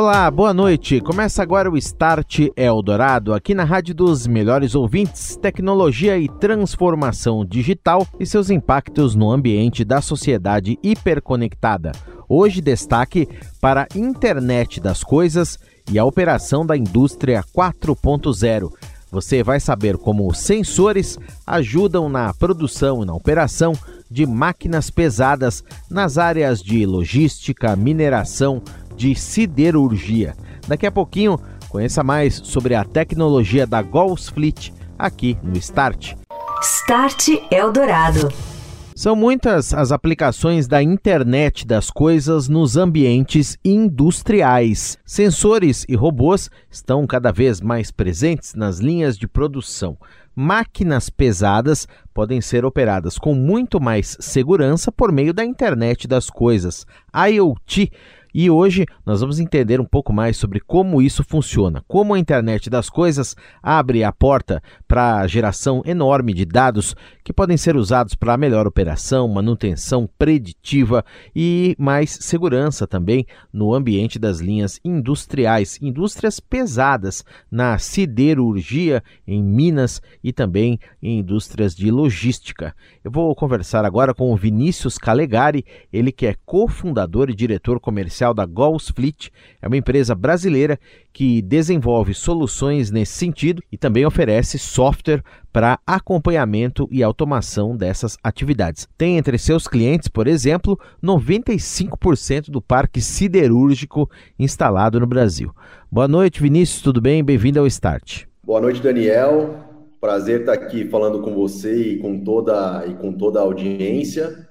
Olá, boa noite. Começa agora o Start Eldorado, aqui na Rádio dos Melhores Ouvintes, tecnologia e transformação digital e seus impactos no ambiente da sociedade hiperconectada. Hoje destaque para a internet das coisas e a operação da indústria 4.0. Você vai saber como sensores ajudam na produção e na operação de máquinas pesadas nas áreas de logística, mineração, de siderurgia. Daqui a pouquinho, conheça mais sobre a tecnologia da Gulls Fleet aqui no Start. Start Eldorado. São muitas as aplicações da internet das coisas nos ambientes industriais. Sensores e robôs estão cada vez mais presentes nas linhas de produção. Máquinas pesadas podem ser operadas com muito mais segurança por meio da internet das coisas. IoT e hoje nós vamos entender um pouco mais sobre como isso funciona, como a internet das coisas abre a porta para a geração enorme de dados que podem ser usados para melhor operação, manutenção preditiva e mais segurança também no ambiente das linhas industriais, indústrias pesadas na siderurgia, em minas e também em indústrias de logística. Eu vou conversar agora com o Vinícius Calegari, ele que é cofundador e diretor comercial comercial da Gulls Fleet é uma empresa brasileira que desenvolve soluções nesse sentido e também oferece software para acompanhamento e automação dessas atividades. Tem entre seus clientes, por exemplo, 95% do parque siderúrgico instalado no Brasil. Boa noite, Vinícius, tudo bem? Bem-vindo ao Start. Boa noite, Daniel. Prazer estar aqui falando com você e com toda, e com toda a audiência.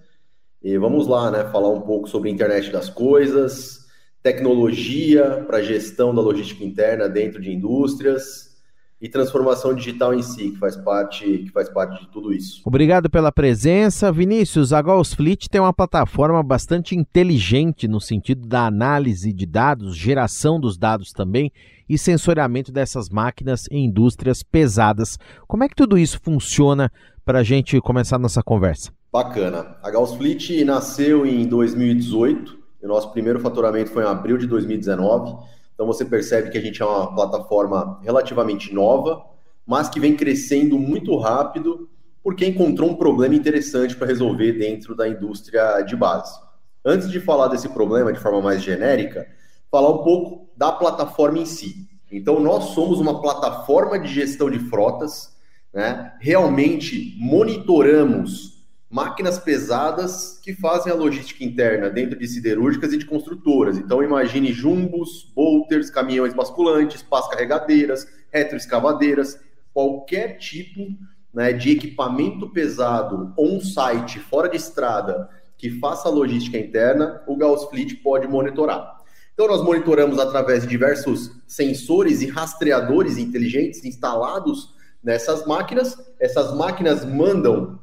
E vamos lá, né? Falar um pouco sobre a internet das coisas, tecnologia para gestão da logística interna dentro de indústrias e transformação digital em si, que faz parte, que faz parte de tudo isso. Obrigado pela presença. Vinícius, a Gauss Fleet tem uma plataforma bastante inteligente no sentido da análise de dados, geração dos dados também e sensoriamento dessas máquinas em indústrias pesadas. Como é que tudo isso funciona para a gente começar nossa conversa? Bacana. A Gauss Fleet nasceu em 2018 e o nosso primeiro faturamento foi em abril de 2019. Então você percebe que a gente é uma plataforma relativamente nova, mas que vem crescendo muito rápido porque encontrou um problema interessante para resolver dentro da indústria de base. Antes de falar desse problema de forma mais genérica, falar um pouco da plataforma em si. Então, nós somos uma plataforma de gestão de frotas, né? realmente monitoramos máquinas pesadas que fazem a logística interna dentro de siderúrgicas e de construtoras. Então imagine jumbos, bolters, caminhões basculantes, pás carregadeiras, retroescavadeiras, qualquer tipo né, de equipamento pesado on-site, fora de estrada, que faça a logística interna, o Gauss Fleet pode monitorar. Então nós monitoramos através de diversos sensores e rastreadores inteligentes instalados nessas máquinas. Essas máquinas mandam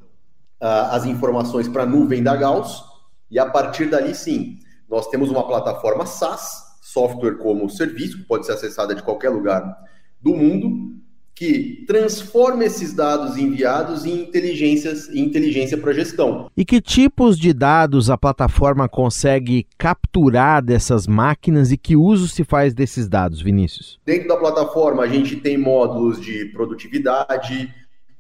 as informações para a nuvem da Gauss, e a partir dali, sim, nós temos uma plataforma SaaS, software como serviço, que pode ser acessada de qualquer lugar do mundo, que transforma esses dados enviados em inteligências em inteligência para gestão. E que tipos de dados a plataforma consegue capturar dessas máquinas e que uso se faz desses dados, Vinícius? Dentro da plataforma a gente tem módulos de produtividade,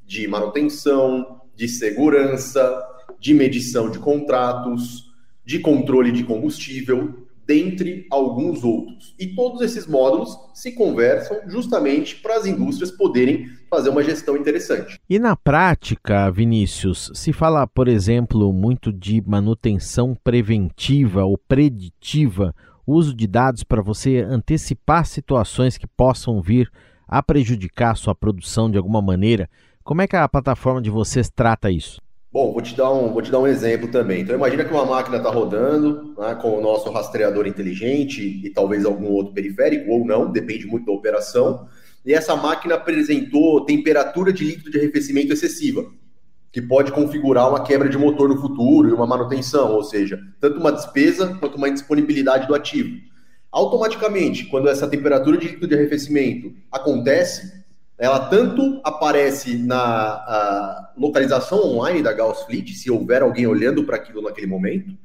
de manutenção, de segurança, de medição de contratos, de controle de combustível, dentre alguns outros. E todos esses módulos se conversam justamente para as indústrias poderem fazer uma gestão interessante. E na prática, Vinícius, se fala, por exemplo, muito de manutenção preventiva ou preditiva, uso de dados para você antecipar situações que possam vir a prejudicar a sua produção de alguma maneira. Como é que a plataforma de vocês trata isso? Bom, vou te dar um, vou te dar um exemplo também. Então, imagina que uma máquina está rodando né, com o nosso rastreador inteligente e talvez algum outro periférico, ou não, depende muito da operação. E essa máquina apresentou temperatura de líquido de arrefecimento excessiva, que pode configurar uma quebra de motor no futuro e uma manutenção, ou seja, tanto uma despesa quanto uma indisponibilidade do ativo. Automaticamente, quando essa temperatura de líquido de arrefecimento acontece, ela tanto aparece na localização online da Gauss Fleet, se houver alguém olhando para aquilo naquele momento,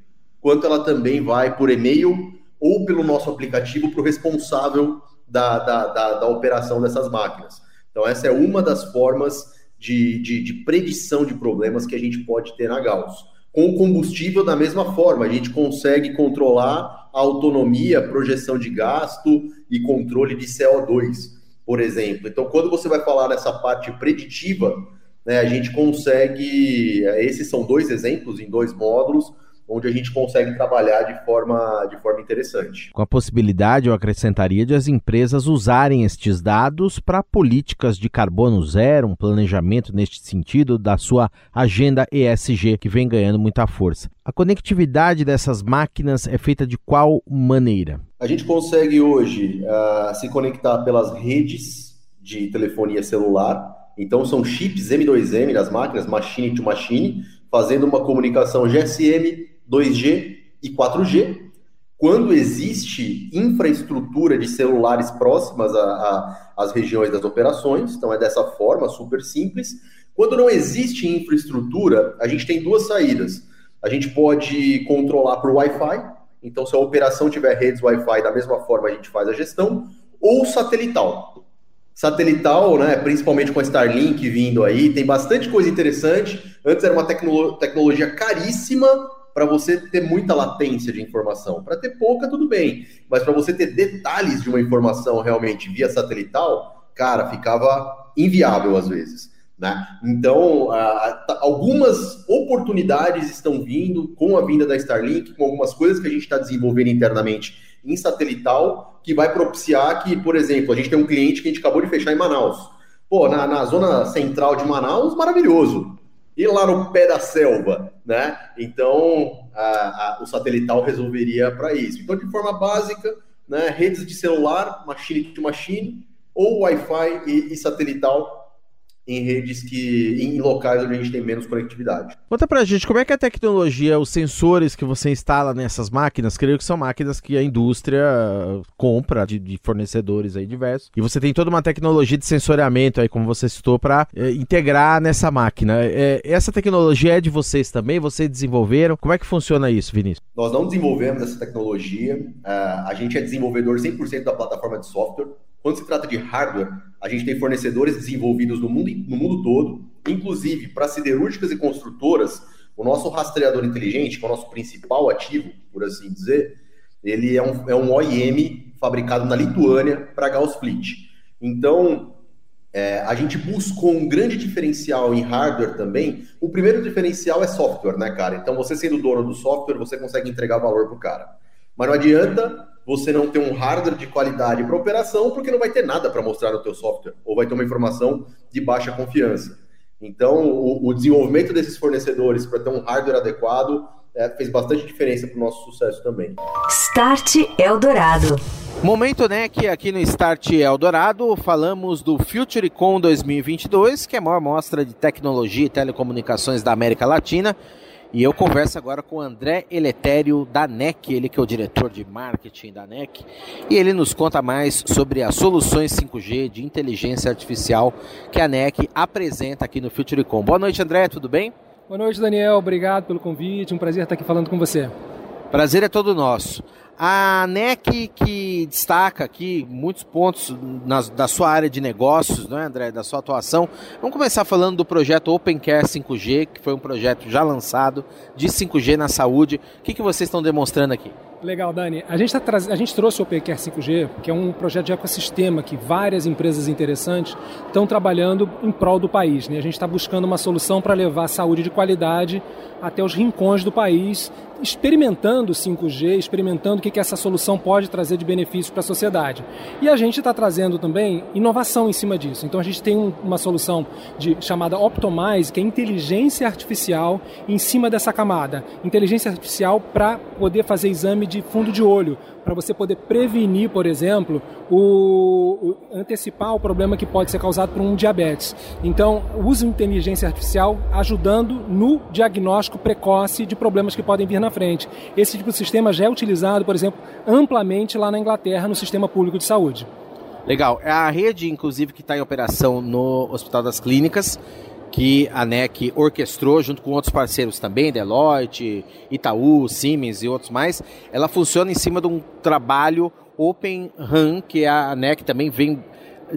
quanto ela também vai por e-mail ou pelo nosso aplicativo para o responsável da, da, da, da, operação dessas máquinas. Então, essa é uma das formas de, de, de predição de problemas que a gente pode ter na Gauss. Com o combustível, da mesma forma, a gente consegue controlar a autonomia, projeção de gasto e controle de CO2 por exemplo. Então, quando você vai falar nessa parte preditiva, né, a gente consegue. É, esses são dois exemplos em dois módulos onde a gente consegue trabalhar de forma, de forma interessante. Com a possibilidade, eu acrescentaria, de as empresas usarem estes dados para políticas de carbono zero, um planejamento neste sentido da sua agenda ESG, que vem ganhando muita força. A conectividade dessas máquinas é feita de qual maneira? A gente consegue hoje uh, se conectar pelas redes de telefonia celular. Então, são chips M2M nas máquinas, machine to machine, fazendo uma comunicação GSM 2G e 4G. Quando existe infraestrutura de celulares próximas às regiões das operações, então é dessa forma, super simples. Quando não existe infraestrutura, a gente tem duas saídas. A gente pode controlar por Wi-Fi, então se a operação tiver redes Wi-Fi, da mesma forma a gente faz a gestão, ou satelital. Satelital, né, principalmente com a Starlink vindo aí, tem bastante coisa interessante. Antes era uma tecno tecnologia caríssima, para você ter muita latência de informação. Para ter pouca, tudo bem. Mas para você ter detalhes de uma informação realmente via satelital, cara, ficava inviável às vezes. Né? Então, algumas oportunidades estão vindo com a vinda da Starlink, com algumas coisas que a gente está desenvolvendo internamente em satelital, que vai propiciar que, por exemplo, a gente tem um cliente que a gente acabou de fechar em Manaus. Pô, na, na zona central de Manaus, maravilhoso e lá no pé da selva, né? Então, a, a, o satelital resolveria para isso. Então, de forma básica, né, redes de celular, machine to machine, ou Wi-Fi e, e satelital em redes que em locais onde a gente tem menos conectividade. Conta pra gente como é que a tecnologia, os sensores que você instala nessas máquinas, creio que são máquinas que a indústria compra de, de fornecedores aí diversos. E você tem toda uma tecnologia de sensoriamento aí, como você citou, para é, integrar nessa máquina. É, essa tecnologia é de vocês também? Vocês desenvolveram? Como é que funciona isso, Vinícius? Nós não desenvolvemos essa tecnologia. Uh, a gente é desenvolvedor 100% da plataforma de software. Quando se trata de hardware, a gente tem fornecedores desenvolvidos no mundo, no mundo todo, inclusive para siderúrgicas e construtoras, o nosso rastreador inteligente, que é o nosso principal ativo, por assim dizer, ele é um, é um OIM fabricado na Lituânia para Gauss Fleet. Então, é, a gente buscou um grande diferencial em hardware também. O primeiro diferencial é software, né, cara? Então, você sendo dono do software, você consegue entregar valor para o cara. Mas não adianta você não ter um hardware de qualidade para operação, porque não vai ter nada para mostrar no teu software, ou vai ter uma informação de baixa confiança. Então, o, o desenvolvimento desses fornecedores para ter um hardware adequado é, fez bastante diferença para o nosso sucesso também. Start Eldorado. Momento né, aqui no Start Eldorado, falamos do FutureCon 2022, que é a maior mostra de tecnologia e telecomunicações da América Latina. E eu converso agora com o André Eletério da NEC, ele que é o diretor de marketing da NEC, e ele nos conta mais sobre as soluções 5G de inteligência artificial que a NEC apresenta aqui no FutureCom. Boa noite, André, tudo bem? Boa noite, Daniel. Obrigado pelo convite. Um prazer estar aqui falando com você. Prazer é todo nosso. A NEC que destaca aqui muitos pontos na, da sua área de negócios, não é, André, da sua atuação. Vamos começar falando do projeto OpenCare 5G, que foi um projeto já lançado de 5G na saúde. O que, que vocês estão demonstrando aqui? Legal, Dani. A gente, tá tra... a gente trouxe o OpenCare 5G, que é um projeto de ecossistema que várias empresas interessantes estão trabalhando em prol do país. Né? A gente está buscando uma solução para levar saúde de qualidade até os rincões do país, experimentando 5G, experimentando o que, que essa solução pode trazer de benefício para a sociedade. E a gente está trazendo também inovação em cima disso. Então a gente tem um, uma solução de, chamada Optimize, que é inteligência artificial em cima dessa camada. Inteligência artificial para poder fazer exame de fundo de olho, para você poder prevenir, por exemplo, o, o, antecipar o problema que pode ser causado por um diabetes. Então, usa inteligência artificial ajudando no diagnóstico precoce de problemas que podem vir na frente. Esse tipo de sistema já é utilizado, por exemplo, amplamente lá na Inglaterra no sistema público de saúde. Legal. É a rede, inclusive, que está em operação no Hospital das Clínicas que a NEC orquestrou junto com outros parceiros também, Deloitte, Itaú, Siemens e outros mais. Ela funciona em cima de um trabalho Open RAN, que a NEC também vem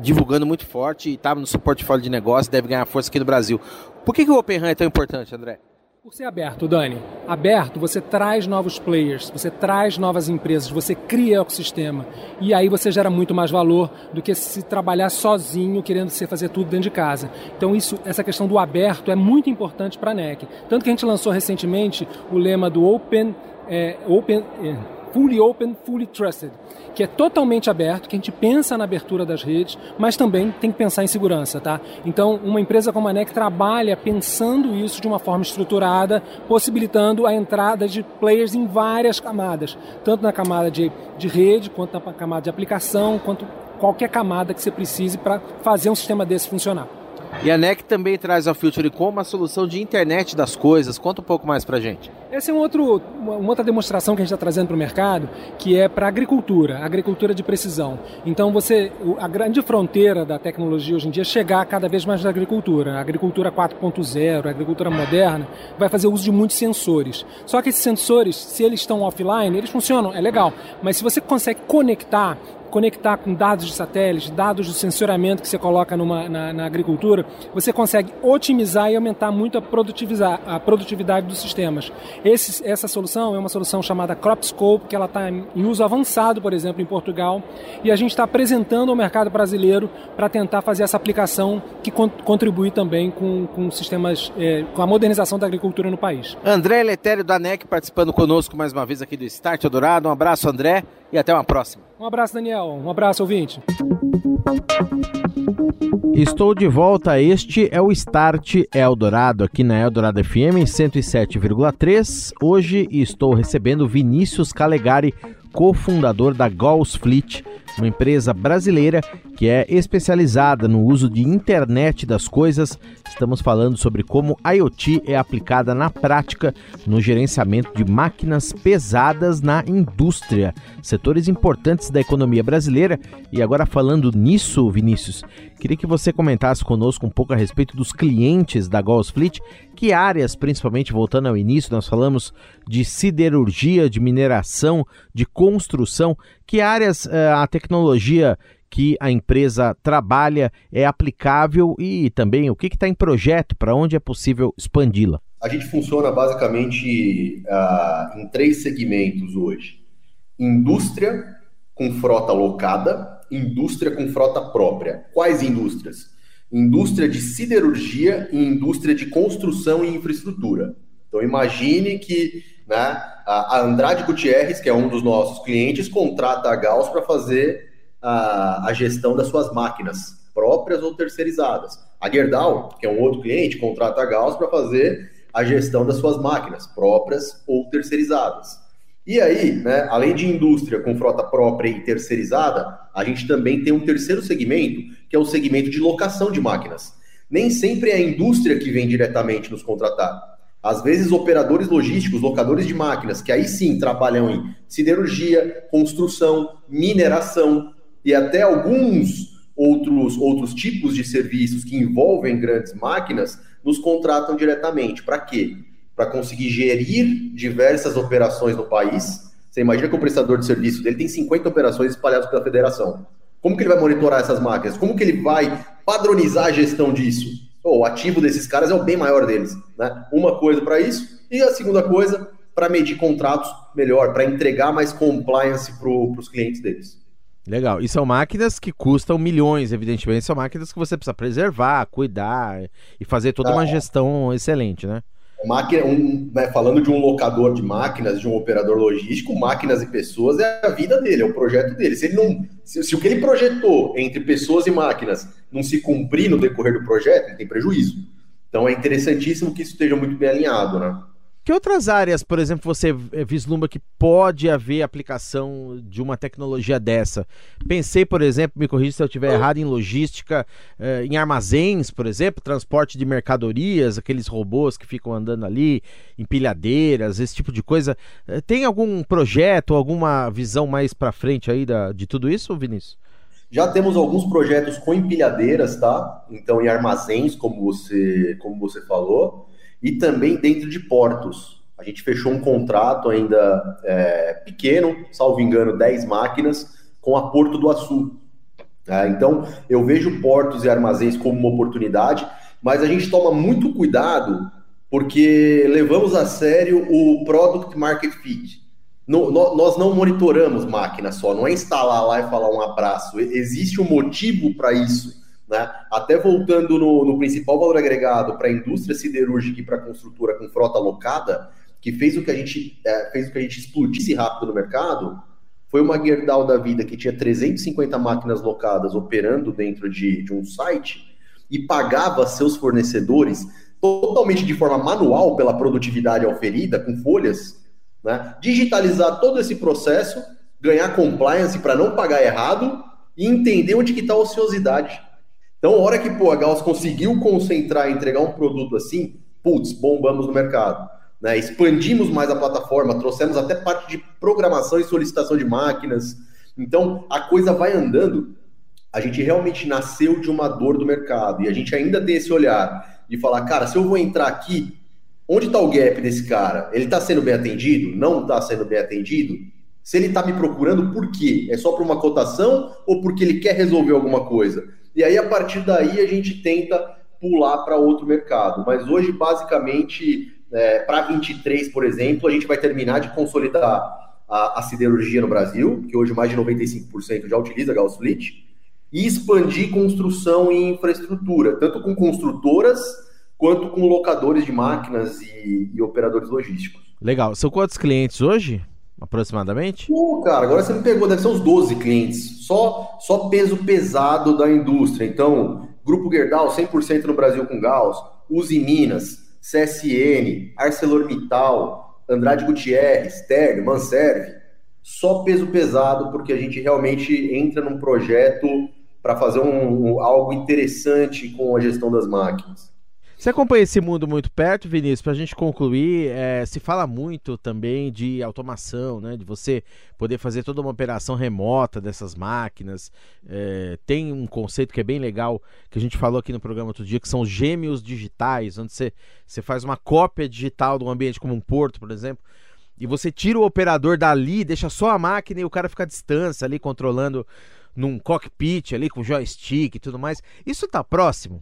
divulgando muito forte e estava no seu portfólio de negócio, deve ganhar força aqui no Brasil. Por que, que o Open RAN é tão importante, André? Por ser aberto, Dani. Aberto, você traz novos players, você traz novas empresas, você cria ecossistema. E aí você gera muito mais valor do que se trabalhar sozinho, querendo você fazer tudo dentro de casa. Então, isso, essa questão do aberto é muito importante para a NEC. Tanto que a gente lançou recentemente o lema do Open. É, open é, fully open, fully trusted, que é totalmente aberto, que a gente pensa na abertura das redes, mas também tem que pensar em segurança, tá? Então, uma empresa como a NEC trabalha pensando isso de uma forma estruturada, possibilitando a entrada de players em várias camadas, tanto na camada de, de rede, quanto na camada de aplicação, quanto qualquer camada que você precise para fazer um sistema desse funcionar. E a NEC também traz a Futurecom uma solução de internet das coisas. Conta um pouco mais para gente. Essa é um outro, uma outra demonstração que a gente está trazendo para o mercado, que é para a agricultura, agricultura de precisão. Então, você, a grande fronteira da tecnologia hoje em dia é chegar cada vez mais na agricultura. A agricultura 4.0, a agricultura moderna, vai fazer uso de muitos sensores. Só que esses sensores, se eles estão offline, eles funcionam, é legal. Mas se você consegue conectar conectar com dados de satélite, dados do sensoramento que você coloca numa, na, na, agricultura, você consegue otimizar e aumentar muito a, a produtividade dos sistemas. Esse, essa solução é uma solução chamada CropScope, que ela está em uso avançado, por exemplo, em Portugal, e a gente está apresentando ao mercado brasileiro para tentar fazer essa aplicação que con contribui também com, com sistemas, é, com a modernização da agricultura no país. André Letério da NEC participando conosco mais uma vez aqui do Start Dourado. Um abraço, André, e até uma próxima. Um abraço, Daniel. Um abraço, ouvinte. Estou de volta. Este é o Start Eldorado aqui na Eldorado FM 107,3. Hoje estou recebendo Vinícius Calegari, cofundador da Gauss Fleet uma empresa brasileira que é especializada no uso de internet das coisas. Estamos falando sobre como IoT é aplicada na prática no gerenciamento de máquinas pesadas na indústria, setores importantes da economia brasileira. E agora falando nisso, Vinícius, queria que você comentasse conosco um pouco a respeito dos clientes da Fleet, que áreas, principalmente voltando ao início, nós falamos de siderurgia, de mineração, de construção, que áreas uh, a tecnologia que a empresa trabalha é aplicável e também o que está em projeto, para onde é possível expandi-la? A gente funciona basicamente uh, em três segmentos hoje: indústria com frota locada, indústria com frota própria. Quais indústrias? Indústria de siderurgia e indústria de construção e infraestrutura. Então imagine que né, a Andrade Gutierrez, que é um dos nossos clientes, contrata a Gauss para fazer a, a, gestão das suas máquinas próprias ou terceirizadas. A Gerdau, que é um outro cliente, contrata a Gauss para fazer a gestão das suas máquinas próprias ou terceirizadas. E aí, né, além de indústria com frota própria e terceirizada, a gente também tem um terceiro segmento, que é o segmento de locação de máquinas. Nem sempre é a indústria que vem diretamente nos contratar. Às vezes, operadores logísticos, locadores de máquinas, que aí sim trabalham em siderurgia, construção, mineração e até alguns outros, outros tipos de serviços que envolvem grandes máquinas, nos contratam diretamente. Para quê? Para conseguir gerir diversas operações no país. Você imagina que o prestador de serviço dele tem 50 operações espalhadas pela federação. Como que ele vai monitorar essas máquinas? Como que ele vai padronizar a gestão disso? O ativo desses caras é o bem maior deles. Né? Uma coisa para isso, e a segunda coisa para medir contratos melhor, para entregar mais compliance para os clientes deles. Legal. E são máquinas que custam milhões, evidentemente. São máquinas que você precisa preservar, cuidar e fazer toda uma gestão excelente, né? Máquina, um, né, falando de um locador de máquinas, de um operador logístico, máquinas e pessoas é a vida dele, é o projeto dele. Se ele não, se, se o que ele projetou entre pessoas e máquinas não se cumprir no decorrer do projeto, ele tem prejuízo. Então é interessantíssimo que isso esteja muito bem alinhado, né? Que outras áreas, por exemplo, você vislumbra que pode haver aplicação de uma tecnologia dessa? Pensei, por exemplo, me corrija se eu estiver errado, em logística, eh, em armazéns, por exemplo, transporte de mercadorias, aqueles robôs que ficam andando ali, empilhadeiras, esse tipo de coisa. Eh, tem algum projeto, alguma visão mais para frente aí de tudo isso, Vinícius? Já temos alguns projetos com empilhadeiras, tá? Então, em armazéns, como você, como você falou e também dentro de portos. A gente fechou um contrato ainda é, pequeno, salvo engano, 10 máquinas, com a Porto do Açu. É, então, eu vejo portos e armazéns como uma oportunidade, mas a gente toma muito cuidado porque levamos a sério o Product Market Fit. No, no, nós não monitoramos máquina só, não é instalar lá e falar um abraço. Existe um motivo para isso. Né? Até voltando no, no principal valor agregado para a indústria siderúrgica e para a construtora com frota alocada, que fez o que a gente é, fez o que a gente explodisse rápido no mercado, foi uma Gerdau da vida que tinha 350 máquinas locadas operando dentro de, de um site e pagava seus fornecedores totalmente de forma manual pela produtividade oferida, com folhas, né? digitalizar todo esse processo, ganhar compliance para não pagar errado e entender onde está a ociosidade. Então, a hora que pô, a Gauss conseguiu concentrar e entregar um produto assim, putz, bombamos no mercado. Né? Expandimos mais a plataforma, trouxemos até parte de programação e solicitação de máquinas. Então, a coisa vai andando. A gente realmente nasceu de uma dor do mercado e a gente ainda tem esse olhar de falar, cara, se eu vou entrar aqui, onde está o gap desse cara? Ele está sendo bem atendido? Não está sendo bem atendido? Se ele está me procurando, por quê? É só por uma cotação ou porque ele quer resolver alguma coisa? E aí, a partir daí, a gente tenta pular para outro mercado. Mas hoje, basicamente, é, para 23, por exemplo, a gente vai terminar de consolidar a, a siderurgia no Brasil, que hoje mais de 95% já utiliza Gauss Fleet, e expandir construção e infraestrutura, tanto com construtoras quanto com locadores de máquinas e, e operadores logísticos. Legal. São quantos clientes hoje? Aproximadamente? Pô, cara, agora você me pegou, deve ser uns 12 clientes. Só, só peso pesado da indústria. Então, Grupo Gerdau, 100% no Brasil com Gauss, Uzi Minas, CSN, ArcelorMittal, Andrade Gutierrez, Terno, Manserve. Só peso pesado, porque a gente realmente entra num projeto para fazer um, um, algo interessante com a gestão das máquinas. Você acompanha esse mundo muito perto, Vinícius? Para a gente concluir, é, se fala muito também de automação, né? De você poder fazer toda uma operação remota dessas máquinas. É, tem um conceito que é bem legal que a gente falou aqui no programa outro dia, que são gêmeos digitais, onde você, você faz uma cópia digital de um ambiente como um porto, por exemplo, e você tira o operador dali, deixa só a máquina e o cara fica à distância ali controlando num cockpit ali com joystick e tudo mais. Isso está próximo?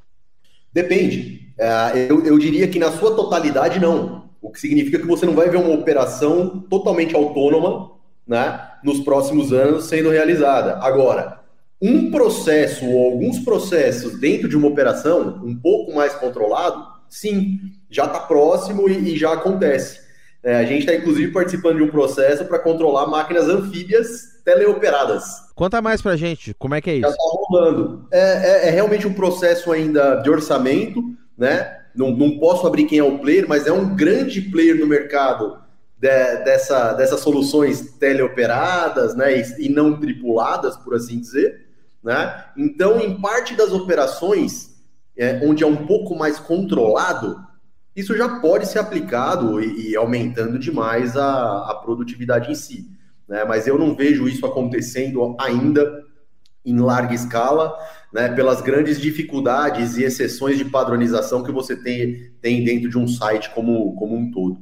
Depende. É, eu, eu diria que na sua totalidade, não. O que significa que você não vai ver uma operação totalmente autônoma né, nos próximos anos sendo realizada. Agora, um processo ou alguns processos dentro de uma operação um pouco mais controlado, sim, já está próximo e, e, já acontece. É, a gente está, inclusive, participando de um processo para controlar máquinas anfíbias teleoperadas. Conta mais pra gente, como é que é isso? Já tá rolando. É, é, é realmente um processo ainda de orçamento, né? Não, não posso abrir quem é o player, mas é um grande player no mercado de, dessa, dessas soluções teleoperadas, né? E, e não tripuladas, por assim dizer. Né? Então, em parte das operações, é, onde é um pouco mais controlado, isso já pode ser aplicado e, e aumentando demais a, a produtividade em si né? Mas eu não vejo isso acontecendo ainda em larga escala, né? Pelas grandes dificuldades e exceções de padronização que você tem, tem dentro de um site como, como um todo.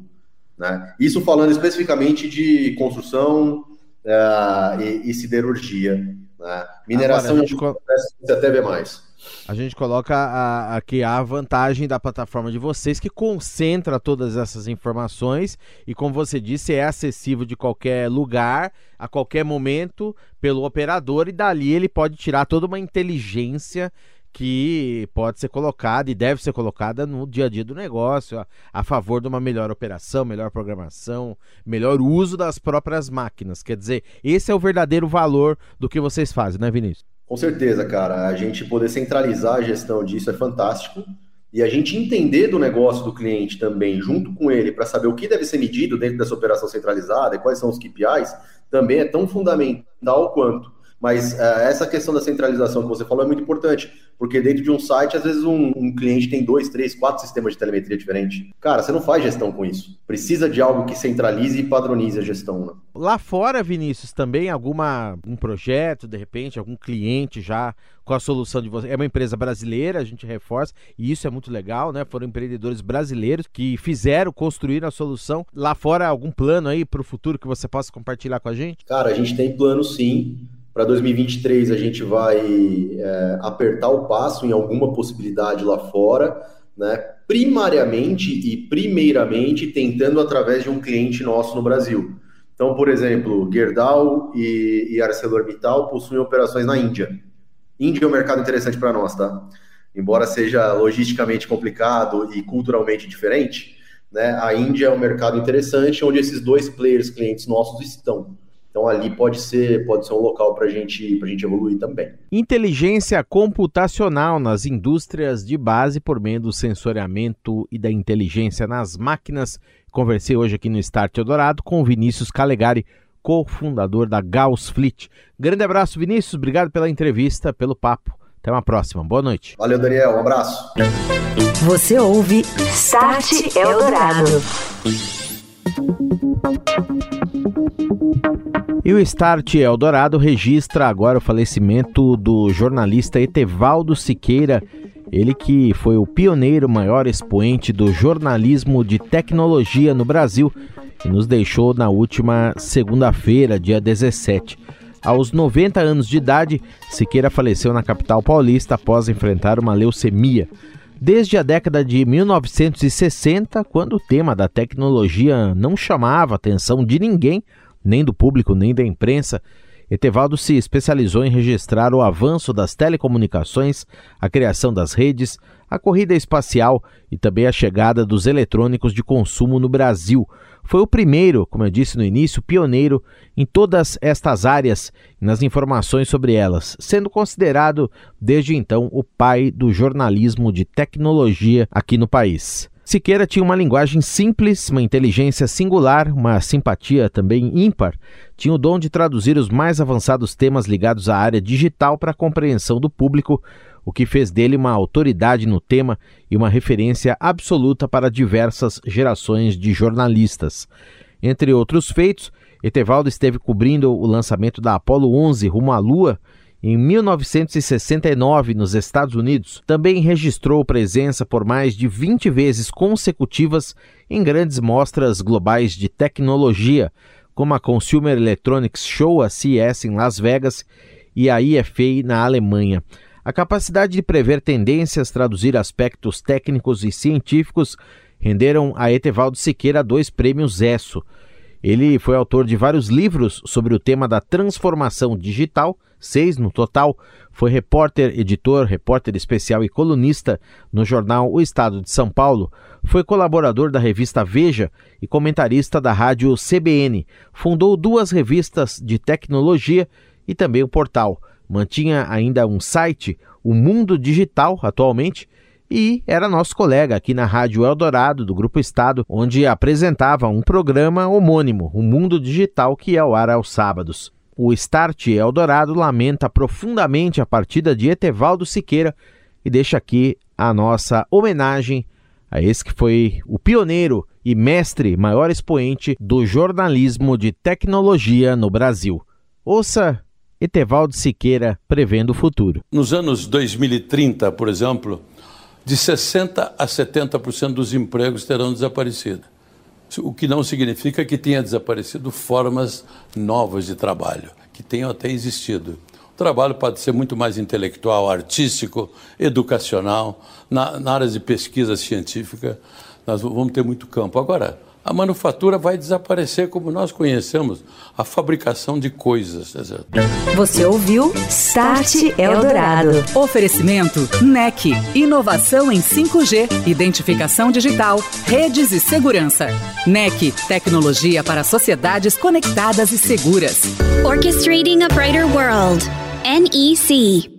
Né? Isso falando especificamente de construção uh, e, e, siderurgia. Né? Mineração Agora, a gente... você até vê mais. A gente coloca a, aqui a vantagem da plataforma de vocês que concentra todas essas informações e, como você disse, é acessível de qualquer lugar, a qualquer momento, pelo operador, e dali ele pode tirar toda uma inteligência que pode ser colocada e deve ser colocada no dia a dia do negócio, a, a, favor de uma melhor operação, melhor programação, melhor uso das próprias máquinas. Quer dizer, esse é o verdadeiro valor do que vocês fazem, né, Vinícius? Com certeza, cara. A gente poder centralizar a gestão disso é fantástico. E a gente entender do negócio do cliente também, junto com ele, para saber o que deve ser medido dentro dessa operação centralizada e quais são os KPIs, também é tão fundamental quanto. Mas uh, essa questão da centralização que você falou é muito importante, porque dentro de um site, às vezes um, um, cliente tem dois, três, quatro sistemas de telemetria diferentes. Cara, você não faz gestão com isso. Precisa de algo que centralize e padronize a gestão. Né? Lá fora, Vinícius, também alguma um projeto, de repente, algum cliente já com a solução de você. É uma empresa brasileira, a gente reforça, e isso é muito legal, né? Foram empreendedores brasileiros que fizeram, construíram a solução. Lá fora, algum plano aí para o futuro que você possa compartilhar com a gente? Cara, a gente tem plano sim. Para 2023 a gente vai é, apertar o passo em alguma possibilidade lá fora, né? primariamente e primeiramente tentando através de um cliente nosso no Brasil. Então, por exemplo, Gerdau e, e ArcelorMittal possuem operações na Índia. Índia é um mercado interessante para nós, tá? Embora seja logisticamente complicado e culturalmente diferente, né? A Índia é um mercado interessante onde esses dois players clientes nossos estão. Então ali pode ser, pode ser um local para gente, a gente evoluir também. Inteligência computacional nas indústrias de base por meio do sensoriamento e da inteligência nas máquinas. Conversei hoje aqui no Start Eldorado com Vinícius Calegari, cofundador da Gauss Fleet. Grande abraço, Vinícius. Obrigado pela entrevista, pelo papo. Até uma próxima. Boa noite. Valeu, Daniel. Um abraço. Você ouve Start Eldorado. E o Start Eldorado registra agora o falecimento do jornalista Etevaldo Siqueira, ele que foi o pioneiro, maior expoente do jornalismo de tecnologia no Brasil e nos deixou na última segunda-feira, dia 17. Aos 90 anos de idade, Siqueira faleceu na capital paulista após enfrentar uma leucemia. Desde a década de 1960, quando o tema da tecnologia não chamava a atenção de ninguém, nem do público nem da imprensa, Etevaldo se especializou em registrar o avanço das telecomunicações, a criação das redes, a corrida espacial e também a chegada dos eletrônicos de consumo no Brasil. Foi o primeiro, como eu disse no início, pioneiro em todas estas áreas e nas informações sobre elas, sendo considerado desde então o pai do jornalismo de tecnologia aqui no país. Siqueira tinha uma linguagem simples, uma inteligência singular, uma simpatia também ímpar. Tinha o dom de traduzir os mais avançados temas ligados à área digital para a compreensão do público, o que fez dele uma autoridade no tema e uma referência absoluta para diversas gerações de jornalistas. Entre outros feitos, Etevaldo esteve cobrindo o lançamento da Apollo 11 rumo à Lua em 1969, nos Estados Unidos, também registrou presença por mais de 20 vezes consecutivas em grandes mostras globais de tecnologia, como a Consumer Electronics Show, a CES em Las Vegas, e a IFA na Alemanha. A capacidade de prever tendências, traduzir aspectos técnicos e científicos renderam a Etevaldo Siqueira dois prêmios ESSO. Ele foi autor de vários livros sobre o tema da transformação digital seis no total. Foi repórter, editor, repórter especial e colunista no jornal O Estado de São Paulo. Foi colaborador da revista Veja e comentarista da rádio CBN. Fundou duas revistas de tecnologia e também o portal. Mantinha ainda um site, o Mundo Digital, atualmente, e era nosso colega aqui na Rádio Eldorado, do Grupo Estado, onde apresentava um programa homônimo, o Mundo Digital, que é ao ar aos sábados. O Start Eldorado lamenta profundamente a partida de Etevaldo Siqueira e deixa aqui a nossa homenagem a esse que foi o pioneiro e mestre, maior expoente do jornalismo de tecnologia no Brasil. Ouça Etevaldo Siqueira prevendo o futuro. Nos anos 2030, por exemplo, de 60 a 70% dos empregos terão desaparecido o que não significa que tenha desaparecido formas novas de trabalho, que tenham até existido. trabalho pode ser muito mais intelectual, artístico, educacional, na, na área de pesquisa científica, nós vamos ter muito campo. Agora, a manufatura vai desaparecer como nós conhecemos a fabricação de coisas. Você ouviu Start Eldorado. Oferecimento NEC. Inovação em 5G, identificação digital, redes e segurança. NEC. Tecnologia para sociedades conectadas e seguras. Orchestrating a Brighter World. NEC.